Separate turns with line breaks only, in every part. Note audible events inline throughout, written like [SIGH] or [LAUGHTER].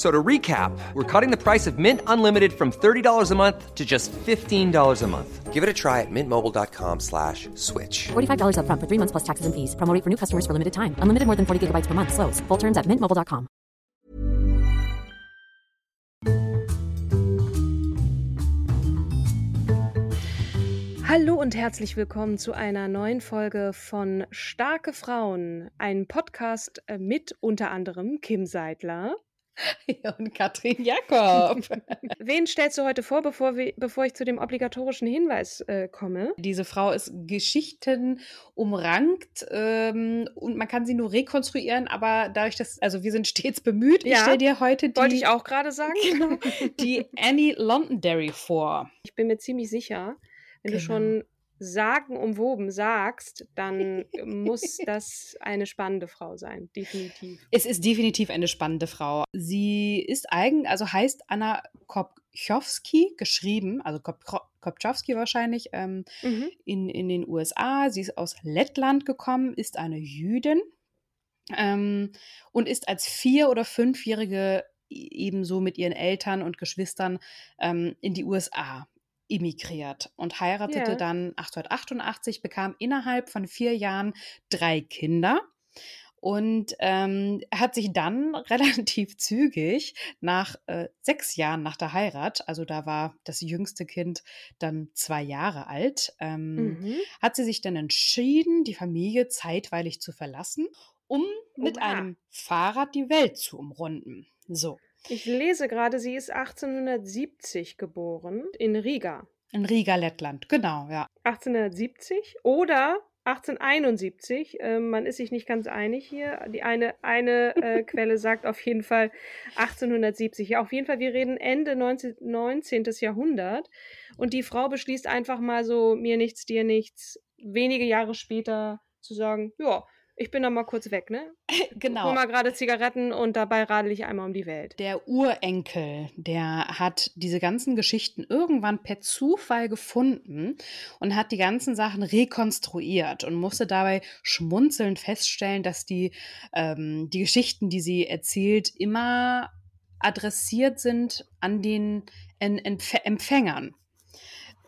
So to recap, we're cutting the price of Mint Unlimited from $30 a month to just $15 a month. Give it a try at mintmobile.com slash switch.
$45 upfront for three months plus taxes and fees. Promo for new customers for limited time. Unlimited more than 40 gigabytes per month. Slows. Full terms at mintmobile.com.
Hallo und herzlich willkommen zu einer neuen Folge von Starke Frauen, ein Podcast äh, mit unter anderem Kim Seidler. [LAUGHS]
Ja, und Katrin Jakob. [LAUGHS]
Wen stellst du heute vor, bevor, wir, bevor ich zu dem obligatorischen Hinweis äh, komme?
Diese Frau ist Geschichten umrankt ähm, und man kann sie nur rekonstruieren, aber dadurch, dass, also wir sind stets bemüht,
Ja,
ich stelle dir heute die,
Wollte ich auch gerade sagen.
Genau, die Annie Londonderry vor.
Ich bin mir ziemlich sicher, wenn du
Genau.
schon sagenumwoben sagst, dann [LAUGHS] muss das eine spannende Frau sein, definitiv.
Es ist definitiv eine spannende Frau. Sie ist eigen, also heißt Anna Kopchowski geschrieben, also Kop Kopchowski wahrscheinlich, ähm,
Mhm.
in, in den USA. Sie ist aus Lettland gekommen, ist eine Jüdin ähm, und ist als vier- oder fünfjährige e- ebenso mit ihren Eltern und Geschwistern ähm, in die USA emigriert und heiratete
Ja.
dann 1888, bekam innerhalb von vier Jahren drei Kinder und ähm, hat sich dann [LAUGHS] relativ zügig nach äh, sechs Jahren nach der Heirat, also da war das jüngste Kind dann zwei Jahre alt, ähm,
Mhm.
hat sie sich dann entschieden, die Familie zeitweilig zu verlassen, um mit
Oha.
einem Fahrrad die Welt zu umrunden. So,
Ich lese gerade, sie ist 1870 geboren in Riga.
in Riga, Lettland, genau, ja.
1870 oder 1871. Ähm, man ist sich nicht ganz einig hier. Die eine, eine äh, [LAUGHS] Quelle sagt auf jeden Fall 1870. Ja, auf jeden Fall, wir reden Ende 19, 19. Jahrhundert. Und die Frau beschließt einfach mal so, mir nichts, dir nichts, wenige Jahre später zu sagen, ja, ich bin da mal kurz weg, ne? [LAUGHS]
Genau.
Hol mal gerade Zigaretten und dabei radel ich einmal um die Welt.
Der Urenkel, der hat diese ganzen Geschichten irgendwann per Zufall gefunden und hat die ganzen Sachen rekonstruiert und musste dabei schmunzelnd feststellen, dass die, ähm, die Geschichten, die sie erzählt, immer adressiert sind an den en Empf Empfängern.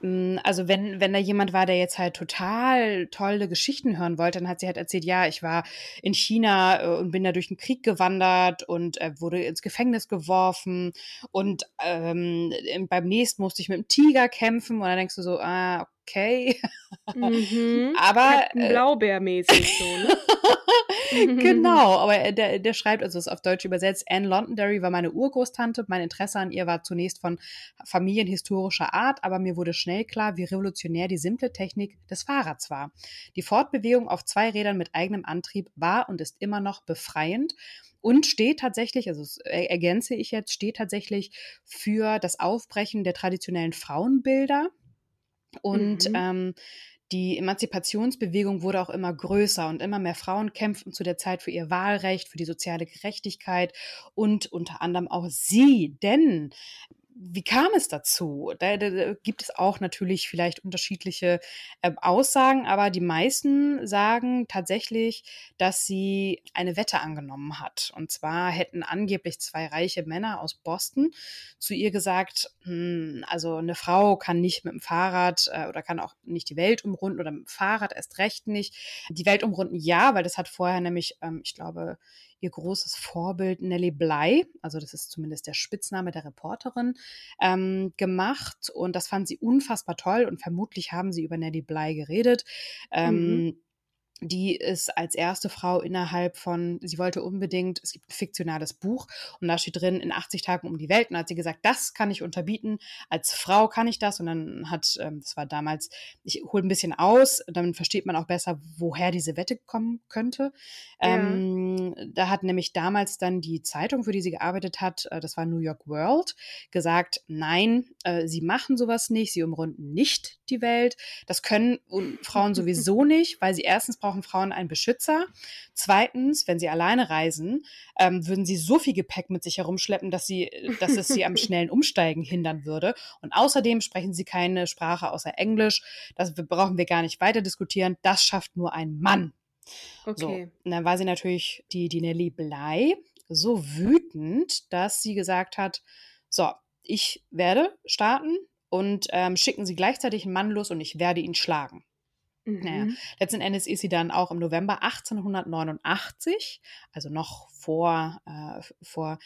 Mm, Also wenn, wenn da jemand war, der jetzt halt total tolle Geschichten hören wollte, dann hat sie halt erzählt, ja, ich war in China äh, und bin da durch den Krieg gewandert und äh, wurde ins Gefängnis geworfen und ähm, im- beim nächsten musste ich mit einem Tiger kämpfen und dann denkst du so, ah, okay.
Mhm. [LAUGHS]
Aber, äh,
Blaubeer-mäßig so, ne? [LAUGHS]
genau, aber er- der, der schreibt, also ist auf Deutsch übersetzt, Anne Londonderry war meine Urgroßtante. Mein Interesse an ihr war zunächst von familienhistorischer Art, aber mir wurde schnell klar, wie revolutionär die simple Technik des Fahrrads war. Die Fortbewegung auf zwei Rädern mit eigenem Antrieb war und ist immer noch befreiend und steht tatsächlich, also er- ergänze ich jetzt, steht tatsächlich für das Aufbrechen der traditionellen Frauenbilder und
Mhm.
ähm, die Emanzipationsbewegung wurde auch immer größer und immer mehr Frauen kämpften zu der Zeit für ihr Wahlrecht, für die soziale Gerechtigkeit und unter anderem auch sie. Denn wie kam es dazu? Da, da, gibt es auch natürlich vielleicht unterschiedliche äh, Aussagen, aber die meisten sagen tatsächlich, dass sie eine Wette angenommen hat. Und zwar hätten angeblich zwei reiche Männer aus Boston zu ihr gesagt, hm, also eine Frau kann nicht mit dem Fahrrad äh, oder kann auch nicht die Welt umrunden oder mit dem Fahrrad erst recht nicht. Die Welt umrunden ja, weil das hat vorher nämlich, ähm, ich glaube, ihr großes Vorbild Nellie Bly, also das ist zumindest der Spitzname der Reporterin, ähm, gemacht. Und das fand sie unfassbar toll. Und vermutlich haben sie über Nellie Bly geredet. Ähm, die ist als erste Frau innerhalb von, sie wollte unbedingt, es gibt ein fiktionales Buch und da steht drin, in 80 Tagen um die Welt. Und hat sie gesagt, das kann ich unterbieten. Als Frau kann ich das. Und dann hat, ähm, das war damals, ich hole ein bisschen aus, dann versteht man auch besser, woher diese Wette kommen könnte. Ja. Ähm, da hat nämlich damals dann die Zeitung, für die sie gearbeitet hat, äh, das war New York World, gesagt, nein, äh, sie machen sowas nicht, sie umrunden nicht die Welt. Das können Frauen [LAUGHS] sowieso nicht, weil sie erstens brauchen brauchen Frauen einen Beschützer. Zweitens, wenn sie alleine reisen, ähm, würden sie so viel Gepäck mit sich herumschleppen, dass, sie, dass es sie am [LAUGHS] schnellen Umsteigen hindern würde. Und außerdem sprechen sie keine Sprache außer Englisch. Das brauchen wir gar nicht weiter diskutieren. Das schafft nur ein Mann. Okay. So, und dann war sie natürlich die, die Nelly Blei so wütend, dass sie gesagt hat, so, ich werde starten und ähm, schicken Sie gleichzeitig einen Mann los und ich werde ihn schlagen. Mhm. Naja, letzten Endes ist sie dann auch im November 1889, also noch vor, äh, vor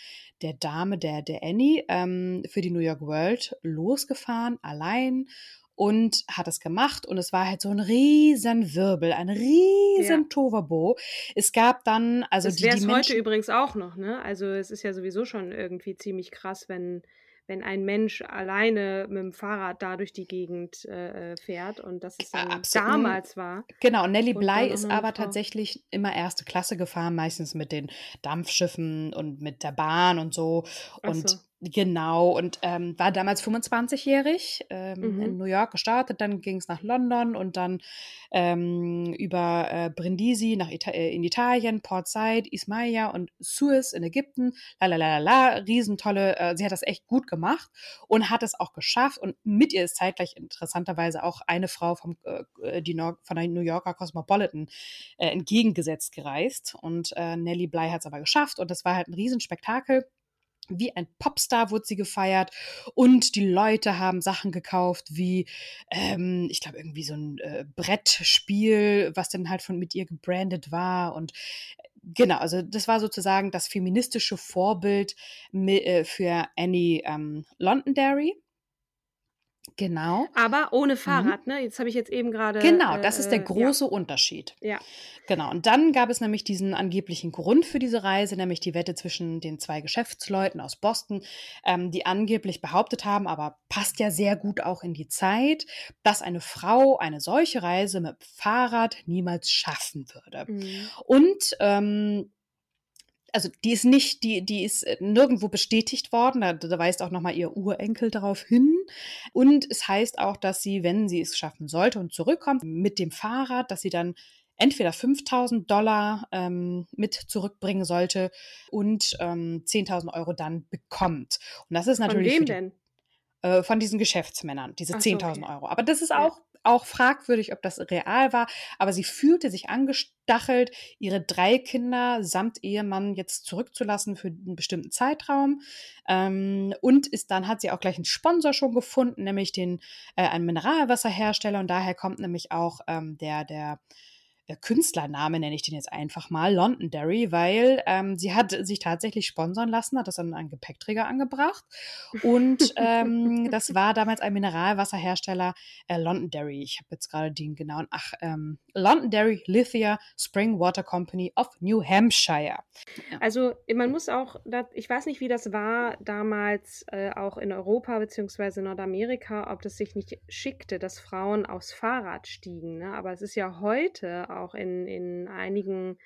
der Dame, der, der Annie, ähm, für die New York World losgefahren, allein und hat es gemacht und es war halt so ein riesen Wirbel, ein riesen ja. Tovabo. Es gab dann, also das
die, die Menschen, heute übrigens auch noch, ne? Also es ist ja sowieso schon irgendwie ziemlich krass, wenn wenn ein Mensch alleine mit dem Fahrrad da durch die Gegend äh, äh fährt und das ist dann Absolut. damals war.
Genau, Nelly Bly ist aber tatsächlich immer erste Klasse gefahren, meistens mit den Dampfschiffen und mit der Bahn und so. Und so. Genau, und ähm, war damals 25-jährig, ähm, mhm. in New York gestartet, dann ging es nach London und dann ähm, über äh, Brindisi nach Ita äh, in Italien, Port Said, Ismailia und Suez in Ägypten. Lalalala, riesentolle, äh, sie hat das echt gut gemacht und hat es auch geschafft. Und mit ihr ist zeitgleich interessanterweise auch eine Frau vom, äh, die no von der New Yorker Cosmopolitan äh, entgegengesetzt gereist. Und äh, Nellie Bly hat es aber geschafft und das war halt ein Riesenspektakel wie ein Popstar wurde sie gefeiert und die Leute haben Sachen gekauft wie, ähm, ich glaube, irgendwie so ein äh, Brettspiel, was dann halt von mit ihr gebrandet war und äh, genau, also das war sozusagen das feministische Vorbild äh, für Annie ähm, Londonderry. Genau.
Aber ohne mhm. Fahrrad, mhm. ne? Jetzt habe ich jetzt eben gerade.
Genau, das ist der äh, große ja. Unterschied.
Ja.
Genau. Und dann gab es nämlich diesen angeblichen Grund für diese Reise, nämlich die Wette zwischen den zwei Geschäftsleuten aus Boston, ähm, die angeblich behauptet haben, aber passt ja sehr gut auch in die Zeit, dass eine Frau eine solche Reise mit Fahrrad niemals schaffen würde. Mhm. Und ähm, also die ist nicht, die, die ist äh, nirgendwo bestätigt worden. Da, da weist auch nochmal ihr Urenkel darauf hin. Und es heißt auch, dass sie, wenn sie es schaffen sollte und zurückkommt mit dem Fahrrad, dass sie dann entweder 5000 Dollar ähm, mit zurückbringen sollte und ähm, 10.000 Euro dann bekommt. Und das ist natürlich.
Von wem denn?
Äh, von diesen Geschäftsmännern, diese 10.000 okay. Euro. Aber das ist auch auch fragwürdig, ob das real war, aber sie fühlte sich angestachelt, ihre drei Kinder samt Ehemann jetzt zurückzulassen für einen bestimmten Zeitraum. Ähm, und ist dann hat sie auch gleich einen Sponsor schon gefunden, nämlich den äh, einen Mineralwasserhersteller und daher kommt nämlich auch ähm, der der Künstlername, nenne ich den jetzt einfach mal, Londonderry, weil ähm, sie hat sich tatsächlich sponsern lassen, hat das an einen Gepäckträger angebracht. Und ähm, [LAUGHS] das war damals ein Mineralwasserhersteller, äh, Londonderry. Ich habe jetzt gerade den genauen, ach, ähm, Londonderry Lithia Spring Water Company of New Hampshire.
Ja. Also man muss auch, ich weiß nicht, wie das war damals äh, auch in Europa bzw. Nordamerika, ob das sich nicht schickte, dass Frauen aufs Fahrrad stiegen. Ne? Aber es ist ja heute auch in, in einigen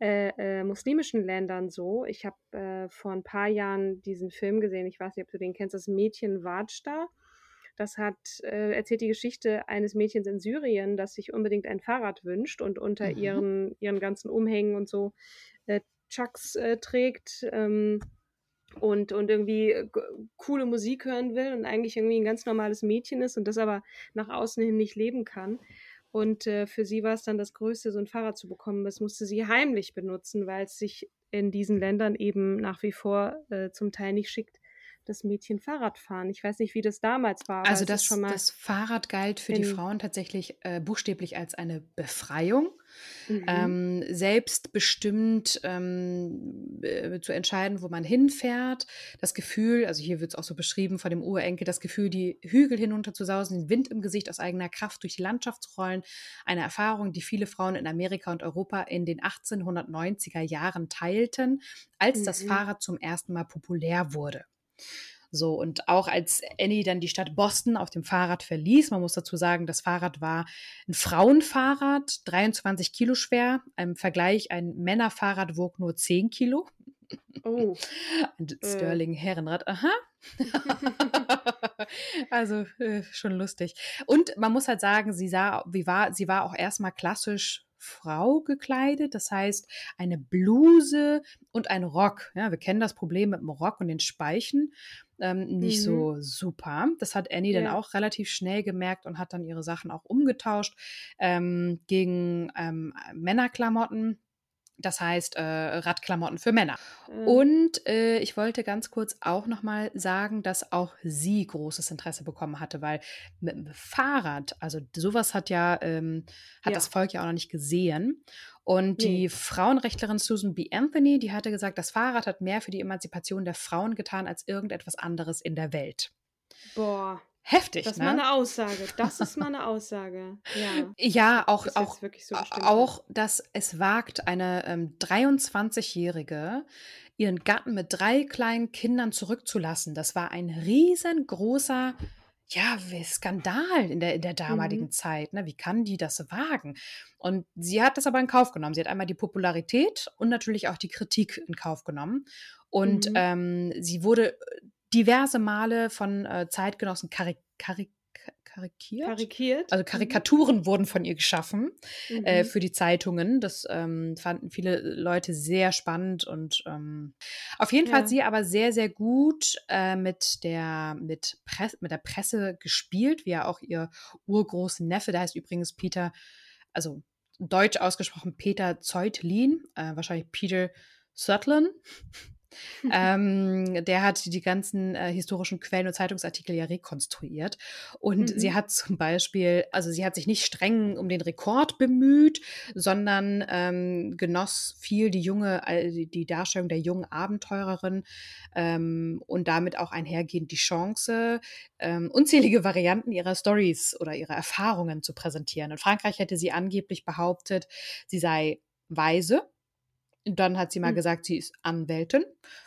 äh, äh, muslimischen Ländern so. Ich habe äh, vor ein paar Jahren diesen Film gesehen, ich weiß nicht, ob du den kennst, das Mädchen Wajda. Das hat äh, erzählt die Geschichte eines Mädchens in Syrien, das sich unbedingt ein Fahrrad wünscht und unter mhm. ihren, ihren ganzen Umhängen und so äh, Chucks äh, trägt. Ähm, und, und irgendwie coole Musik hören will und eigentlich irgendwie ein ganz normales Mädchen ist und das aber nach außen hin nicht leben kann. Und äh, für sie war es dann das Größte, so ein Fahrrad zu bekommen. Das musste sie heimlich benutzen, weil es sich in diesen Ländern eben nach wie vor äh, zum Teil nicht schickt, das Mädchen Fahrrad fahren. Ich weiß nicht, wie das damals war.
Also das, das Fahrrad galt für die Frauen tatsächlich äh, buchstäblich als eine Befreiung. Mhm. Ähm, selbstbestimmt ähm, äh, zu entscheiden, wo man hinfährt. Das Gefühl, also hier wird es auch so beschrieben von dem Urenkel, das Gefühl, die Hügel hinunter zu sausen, den Wind im Gesicht aus eigener Kraft durch die Landschaft zu rollen. Eine Erfahrung, die viele Frauen in Amerika und Europa in den 1890er Jahren teilten, als mhm. das Fahrrad zum ersten Mal populär wurde. So, und auch als Annie dann die Stadt Boston auf dem Fahrrad verließ, man muss dazu sagen, das Fahrrad war ein Frauenfahrrad, 23 Kilo schwer. Im Vergleich, ein Männerfahrrad wog nur 10 Kilo. Oh. [LAUGHS] Ein äh. Sterling Herrenrad, aha. [LAUGHS] also äh, schon lustig. Und man muss halt sagen, sie sah, wie war, sie war auch erstmal klassisch Frau gekleidet. Das heißt, eine Bluse und ein Rock. Ja, wir kennen das Problem mit dem Rock und den Speichen. Ähm, nicht mhm. so super. Das hat Annie ja. dann auch relativ schnell gemerkt und hat dann ihre Sachen auch umgetauscht ähm, gegen ähm, Männerklamotten. Das heißt, äh, Radklamotten für Männer. Mhm. Und äh, ich wollte ganz kurz auch nochmal sagen, dass auch sie großes Interesse bekommen hatte, weil mit dem Fahrrad, also sowas hat ja, ähm, hat ja. das Volk ja auch noch nicht gesehen. Und nee. die Frauenrechtlerin Susan B. Anthony, die hatte gesagt, das Fahrrad hat mehr für die Emanzipation der Frauen getan als irgendetwas anderes in der Welt.
Boah.
Heftig,
das
ne?
ist mal eine Aussage. Das ist mal eine Aussage. Ja,
ja auch, auch, so auch, dass es wagt, eine ähm, 23-Jährige ihren Gatten mit drei kleinen Kindern zurückzulassen. Das war ein riesengroßer ja, Skandal in der, in der damaligen mhm. Zeit. Ne? Wie kann die das wagen? Und sie hat das aber in Kauf genommen. Sie hat einmal die Popularität und natürlich auch die Kritik in Kauf genommen. Und mhm. ähm, sie wurde diverse Male von äh, Zeitgenossen karik karik karikiert.
Karikiert.
Also mhm. Karikaturen mhm. wurden von ihr geschaffen äh, mhm. äh, für die Zeitungen. Das ähm, fanden viele Leute sehr spannend und ähm, auf jeden ja. Fall hat sie aber sehr, sehr gut äh, mit, der, mit, Press mit der Presse gespielt, wie ja auch ihr urgroßen Neffe, der heißt übrigens Peter, also deutsch ausgesprochen Peter Zeutlin, äh, wahrscheinlich Peter Sutton [LAUGHS] ähm, der hat die ganzen äh, historischen Quellen und Zeitungsartikel ja rekonstruiert. Und mhm. sie hat zum Beispiel, also sie hat sich nicht streng um den Rekord bemüht, sondern ähm, genoss viel die junge, die Darstellung der jungen Abenteurerin ähm, und damit auch einhergehend die Chance, ähm, unzählige Varianten ihrer Stories oder ihrer Erfahrungen zu präsentieren. In Frankreich hätte sie angeblich behauptet, sie sei weise dann hat sie mal mhm. gesagt, sie ist Anwältin.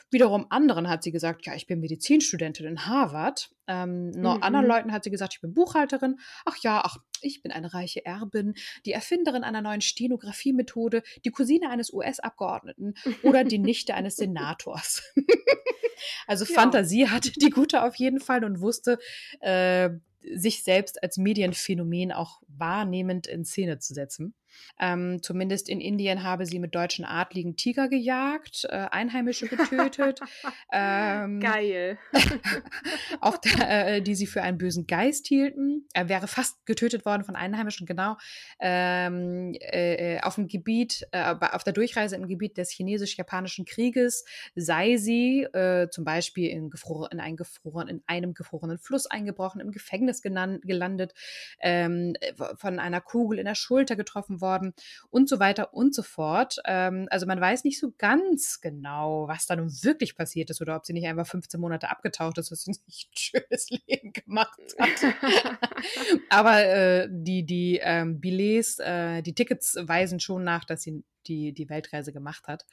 Wiederum anderen hat sie gesagt, ja, ich bin Medizinstudentin in Harvard. Ähm, noch mhm. anderen Leuten hat sie gesagt, ich bin Buchhalterin. Ach ja, ach, ich bin eine reiche Erbin, die Erfinderin einer neuen Stenografiemethode, die Cousine eines US-Abgeordneten oder die [LAUGHS] Nichte eines Senators. [LAUGHS] also ja. Fantasie hatte die Gute auf jeden Fall und wusste, äh, sich selbst als Medienphänomen auch wahrnehmend in Szene zu setzen. Ähm, zumindest in Indien habe sie mit deutschen Adligen Tiger gejagt, äh, Einheimische getötet. [LAUGHS]
ähm, Geil. [LAUGHS]
auch der, äh, die sie für einen bösen Geist hielten. Er wäre fast getötet worden von Einheimischen, genau. Ähm, äh, auf dem Gebiet, äh, auf der Durchreise im Gebiet des chinesisch-japanischen Krieges sei sie äh, zum Beispiel in, in, einen gefroren, in einem gefrorenen Fluss eingebrochen, im Gefängnis gelandet, ähm, von einer Kugel in der Schulter getroffen worden worden und so weiter und so fort. Ähm, also man weiß nicht so ganz genau, was da nun wirklich passiert ist oder ob sie nicht einfach 15 Monate abgetaucht ist, was sie [LAUGHS] nicht ein schönes Leben gemacht hat. [LAUGHS] Aber äh, die, die ähm, Billets, äh, die Tickets weisen schon nach, dass sie die, die Weltreise gemacht hat.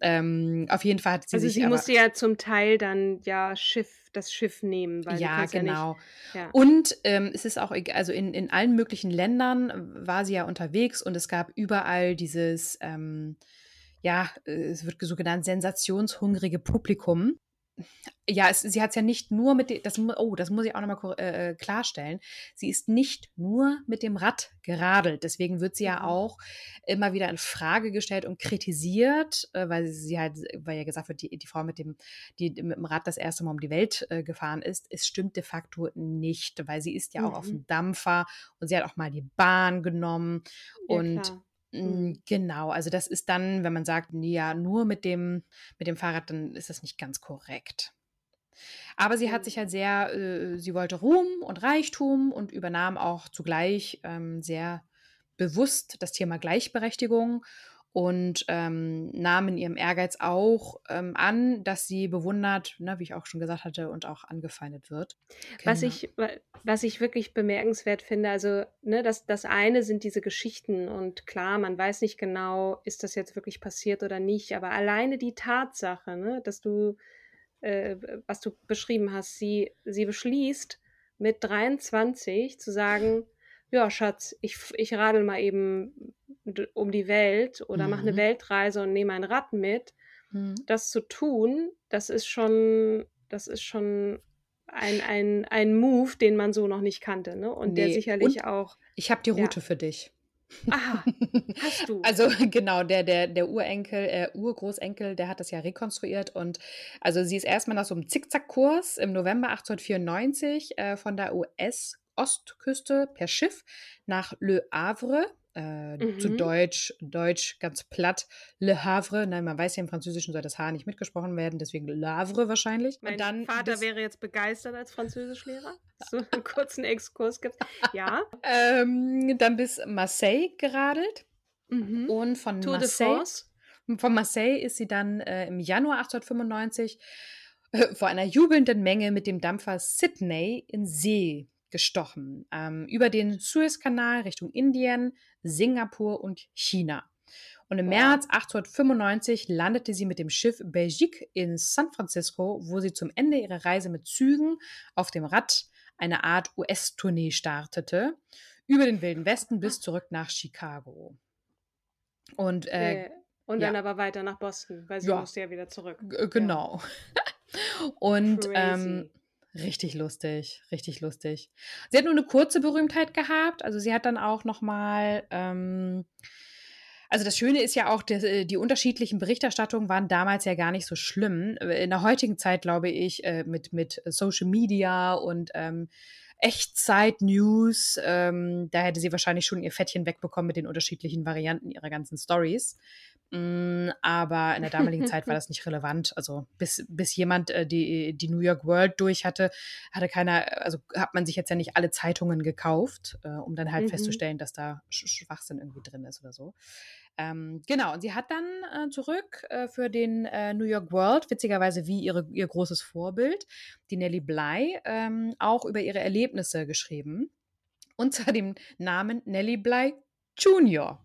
Ähm, auf jeden Fall hat sie
also
sich.
sie aber, musste ja zum Teil dann ja Schiff, das Schiff nehmen. Weil
ja, genau. Ja ja. Und ähm, es ist auch, also in, in allen möglichen Ländern war sie ja unterwegs und es gab überall dieses, ähm, ja, es wird so genannt, sensationshungrige Publikum ja, es, sie hat es ja nicht nur mit dem, das, oh, das muss ich auch nochmal äh, äh, klarstellen. Sie ist nicht nur mit dem Rad geradelt. Deswegen wird sie ja mhm. auch immer wieder in Frage gestellt und kritisiert, äh, weil sie halt, weil ja gesagt wird, die, die Frau mit dem, die mit dem Rad das erste Mal um die Welt äh, gefahren ist. Es stimmt de facto nicht, weil sie ist ja auch mhm. auf dem Dampfer und sie hat auch mal die Bahn genommen ja, und klar. Mhm. Hm, genau, also das ist dann, wenn man sagt, ja, nur mit dem, mit dem Fahrrad, dann ist das nicht ganz korrekt. Aber sie hat sich halt sehr, äh, sie wollte Ruhm und Reichtum und übernahm auch zugleich ähm, sehr bewusst das Thema Gleichberechtigung und ähm, nahm in ihrem Ehrgeiz auch ähm, an, dass sie bewundert, ne, wie ich auch schon gesagt hatte, und auch angefeindet wird.
Was ich, was ich wirklich bemerkenswert finde, also ne, das, das eine sind diese Geschichten und klar, man weiß nicht genau, ist das jetzt wirklich passiert oder nicht, aber alleine die Tatsache, ne, dass du, äh, was du beschrieben hast, sie, sie beschließt mit 23 zu sagen, ja, Schatz, ich, ich radel mal eben um die Welt oder mhm. mache eine Weltreise und nehme ein Rad mit. Mhm. Das zu tun, das ist schon, das ist schon ein, ein, ein Move, den man so noch nicht kannte, ne? Und nee. der sicherlich und auch.
Ich habe die Route ja. für dich.
Aha, [LAUGHS] hast du.
Also [LAUGHS] genau, der, der, der Urenkel, äh, Urgroßenkel, der hat das ja rekonstruiert und also sie ist erstmal nach so einem Zickzackkurs im November 1894 äh, von der US Ostküste per Schiff nach Le Havre. Äh, mhm. Zu Deutsch, Deutsch ganz platt, Le Havre. Nein, man weiß ja im Französischen soll das H nicht mitgesprochen werden, deswegen Le Havre wahrscheinlich.
Mein dann Vater wäre jetzt begeistert als Französischlehrer. So [LAUGHS] einen kurzen Exkurs gibt. Ja.
ähm, dann bis Marseille geradelt. Mhm. Und von Tour Marseille. Von Marseille ist sie dann äh, im Januar 1895 äh, vor einer jubelnden Menge mit dem Dampfer Sydney in See gestochen. Ähm, über den Suezkanal Richtung Indien, Singapur und China. Und im wow. März 1895 landete sie mit dem Schiff Belgique in San Francisco, wo sie zum Ende ihrer Reise mit Zügen auf dem Rad eine Art US-Tournee startete, über den Wilden Westen bis zurück nach Chicago. Und, äh,
und dann ja. aber weiter nach Boston, weil sie ja. musste ja wieder zurück.
G genau. Ja. [LAUGHS] und ähm, Richtig lustig, richtig lustig. Sie hat nur eine kurze Berühmtheit gehabt. Also sie hat dann auch noch mal ähm, also das Schöne ist ja auch, die, äh, die, unterschiedlichen Berichterstattungen waren damals ja gar nicht so schlimm. In der heutigen Zeit, glaube ich, äh, mit, mit Social Media und ähm, Echtzeit-News, ähm, da hätte sie wahrscheinlich schon ihr Fettchen wegbekommen mit den unterschiedlichen Varianten ihrer ganzen Stories. Mm, aber in der damaligen Zeit war [LAUGHS] das nicht relevant. Also bis, bis jemand äh, die, die New York World durch hatte, hatte keiner, also hat man sich jetzt ja nicht alle Zeitungen gekauft, äh, um dann halt mhm. festzustellen, dass da Schwachsinn irgendwie drin ist oder so. Ähm, genau, und sie hat dann äh, zurück äh, für den äh, New York World, witzigerweise wie ihre, ihr großes Vorbild, die Nellie Bly, ähm, auch über ihre Erlebnisse geschrieben. Unter dem Namen Nellie Bly Junior.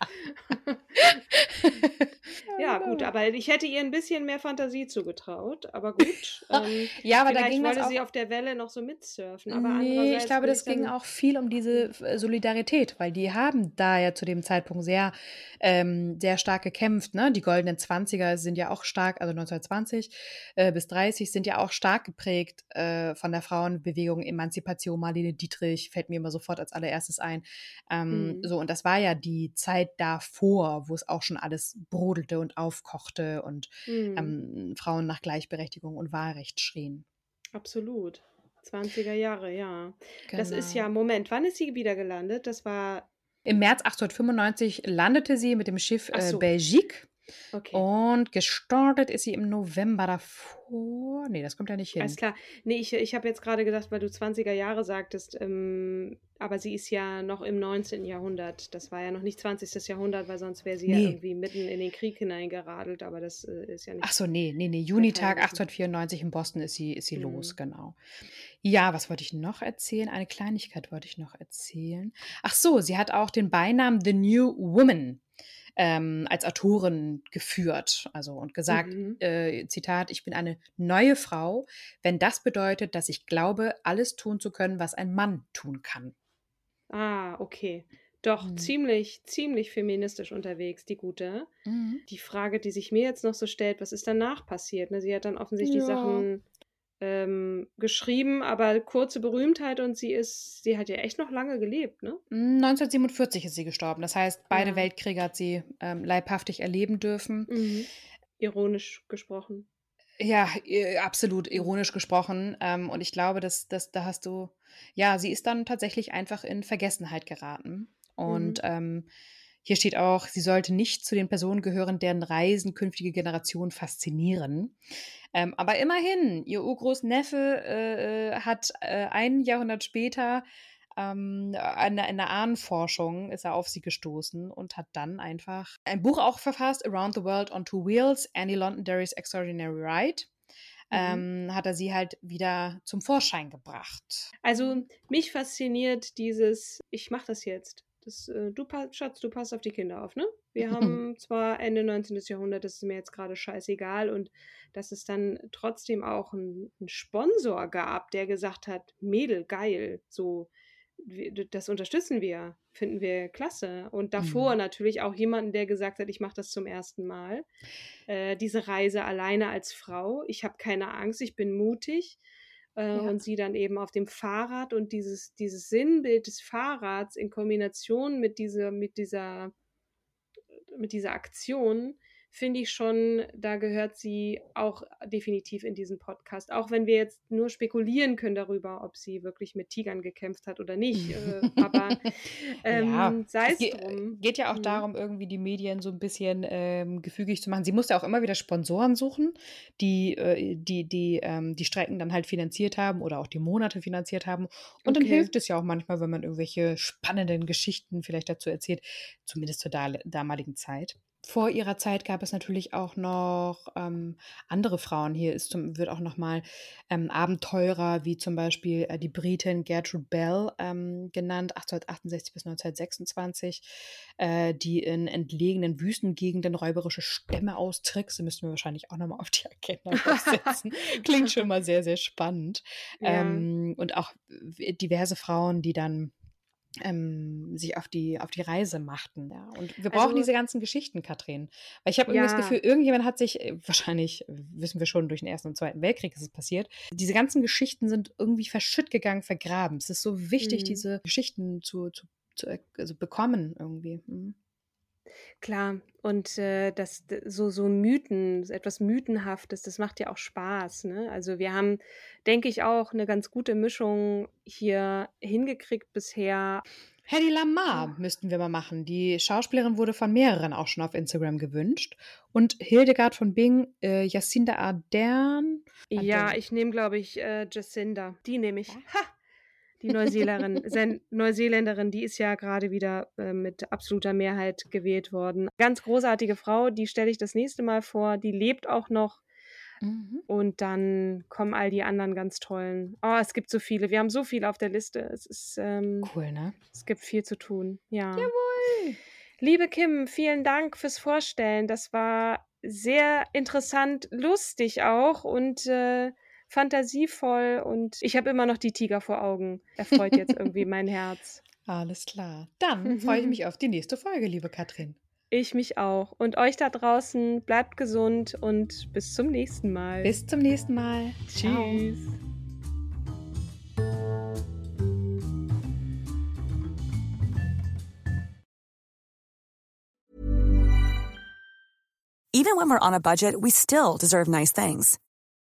[LAUGHS]
ja, gut, aber ich hätte ihr ein bisschen mehr Fantasie zugetraut, aber gut. [LAUGHS] Ähm,
ja, aber da ging
wollte
das
sie auf der Welle noch so mitsurfen. Aber
nee, ich glaube, das ging auch viel um diese äh, Solidarität, weil die haben da ja zu dem Zeitpunkt sehr, ähm, sehr stark gekämpft. Ne? Die goldenen 20er sind ja auch stark, also 1920 äh, bis 30 sind ja auch stark geprägt äh, von der Frauenbewegung, Emanzipation, Marlene Dietrich fällt mir immer sofort als allererstes ein. Ähm, mhm. So, und das war ja die Zeit davor, wo es auch schon alles brodelte und aufkochte und mhm. ähm, Frauen nach Gleichberechtigung und Wahlrecht schrien.
Absolut. 20er Jahre, ja. Genau. Das ist ja, genau. Moment, wann ist sie wieder gelandet? Das war.
Im März 1895 landete sie mit dem Schiff äh, so. Belgique Okay. Und gestartet ist sie im November davor. Nee, das kommt ja nicht hin.
Alles klar. Nee, ich, ich habe jetzt gerade gedacht, weil du 20er Jahre sagtest, ähm, aber sie ist ja noch im 19. Jahrhundert. Das war ja noch nicht 20. Jahrhundert, weil sonst wäre sie nee. ja irgendwie mitten in den Krieg hineingeradelt, aber das äh, ist ja nicht.
Ach so, nee, nee, nee. Junitag 1894 in Boston ist sie, ist sie mhm. los, genau. Ja, was wollte ich noch erzählen? Eine Kleinigkeit wollte ich noch erzählen. Ach so, sie hat auch den Beinamen The New Woman ähm, als Autorin geführt. Also und gesagt, mhm. äh, Zitat, ich bin eine neue Frau, wenn das bedeutet, dass ich glaube, alles tun zu können, was ein Mann tun kann.
Ah, okay. Doch, mhm. ziemlich, ziemlich feministisch unterwegs, die gute. Mhm. Die Frage, die sich mir jetzt noch so stellt, was ist danach passiert? Ne? Sie hat dann offensichtlich ja. Sachen ähm, geschrieben, aber kurze Berühmtheit und sie ist, sie hat ja echt noch lange gelebt, ne?
1947 ist sie gestorben. Das heißt, beide ja. Weltkriege hat sie ähm, leibhaftig erleben dürfen.
Mhm. Ironisch gesprochen.
Ja, absolut ironisch gesprochen. Ähm, und ich glaube, dass, dass da hast du, ja, sie ist dann tatsächlich einfach in Vergessenheit geraten. Und mhm. ähm, Hier steht auch, sie sollte nicht zu den Personen gehören, deren Reisen künftige Generationen faszinieren. Ähm, aber immerhin, ihr Urgroßneffe äh, äh hat äh, ein Jahrhundert später ähm, in, der, in der Ahnenforschung ist er auf sie gestoßen und hat dann einfach ein Buch auch verfasst, Around the World on Two Wheels, Annie Londonderry's Extraordinary Ride. Mhm. Ähm, hat er sie halt wieder zum Vorschein gebracht.
Also mich fasziniert dieses, ich mache das jetzt. Das, äh, du, Schatz, du passt auf die Kinder auf, ne? Wir [LAUGHS] haben zwar Ende 19. Jahrhundert, das ist mir jetzt gerade scheißegal und dass es dann trotzdem auch einen Sponsor gab, der gesagt hat, Mädel, geil, so, das unterstützen wir, finden wir klasse. Und davor mhm. natürlich auch jemanden, der gesagt hat, ich mache das zum ersten Mal. Äh, diese Reise alleine als Frau. Ich habe keine Angst, ich bin mutig. Äh, ja. Und sie dann eben auf dem Fahrrad und dieses, dieses Sinnbild des Fahrrads in Kombination mit dieser, mit dieser, mit dieser Aktion finde ich schon, da gehört sie auch definitiv in diesen Podcast. Auch wenn wir jetzt nur spekulieren können darüber, ob sie wirklich mit Tigern gekämpft hat oder nicht. äh, [LAUGHS] aber ähm, ja, sei es
drum. Geht ja auch mhm. darum, irgendwie die Medien so ein bisschen ähm, gefügig zu machen. Sie musste auch immer wieder Sponsoren suchen, die äh, die, die, ähm, die Strecken dann halt finanziert haben oder auch die Monate finanziert haben. Und okay. dann hilft es ja auch manchmal, wenn man irgendwelche spannenden Geschichten vielleicht dazu erzählt, zumindest zur damaligen Zeit vor ihrer Zeit gab es natürlich auch noch ähm, andere Frauen. Hier ist zum, wird auch noch mal ähm, Abenteurer wie zum Beispiel äh, die Britin Gertrude Bell ähm, genannt, 1868 bis 1926, äh, die in entlegenen Wüstengegenden räuberische Stämme austrickst. Da müssten wir wahrscheinlich auch noch mal auf die Agenda [LAUGHS] setzen. Klingt schon mal sehr, sehr spannend. Ja. Ähm, und auch diverse Frauen, die dann ähm, sich auf die, auf die Reise machten. Ja. Und wir brauchen also, diese ganzen Geschichten, Katrin. Weil ich habe irgendwie ja. das Gefühl, irgendjemand hat sich, äh, wahrscheinlich wissen wir schon, durch den Ersten und Zweiten Weltkrieg ist es passiert, diese ganzen Geschichten sind irgendwie verschütt gegangen, vergraben. Es ist so wichtig, mhm. diese Geschichten zu, zu, zu also bekommen irgendwie. Mhm.
Klar, und äh, das so so Mythen, etwas Mythenhaftes, das macht ja auch Spaß, ne? Also, wir haben, denke ich, auch eine ganz gute Mischung hier hingekriegt bisher.
Hedy Lamar müssten wir mal machen. Die Schauspielerin wurde von mehreren auch schon auf Instagram gewünscht. Und Hildegard von Bing, äh, Jacinda Ardern.
Ja, ich nehme, glaube ich, äh, Jacinda. Die nehme ich. Ha! Die Neuseeländerin, Neuseeländerin, die ist ja gerade wieder äh, mit absoluter Mehrheit gewählt worden. Ganz großartige Frau, die stelle ich das nächste Mal vor. Die lebt auch noch. Mhm. Und dann kommen all die anderen ganz tollen. Oh, es gibt so viele. Wir haben so viele auf der Liste. Es ist ähm,
cool, ne?
Es gibt viel zu tun. Ja.
Jawohl.
Liebe Kim, vielen Dank fürs Vorstellen. Das war sehr interessant, lustig auch und äh, fantasievoll und ich habe immer noch die Tiger vor Augen. Erfreut jetzt irgendwie mein Herz. [LAUGHS]
Alles klar. Dann freue ich mich [LAUGHS] auf die nächste Folge, liebe Katrin.
Ich mich auch. Und euch da draußen, bleibt gesund und bis zum nächsten Mal.
Bis zum nächsten Mal.
Tschüss.
Even when we're on a budget, we still deserve nice things.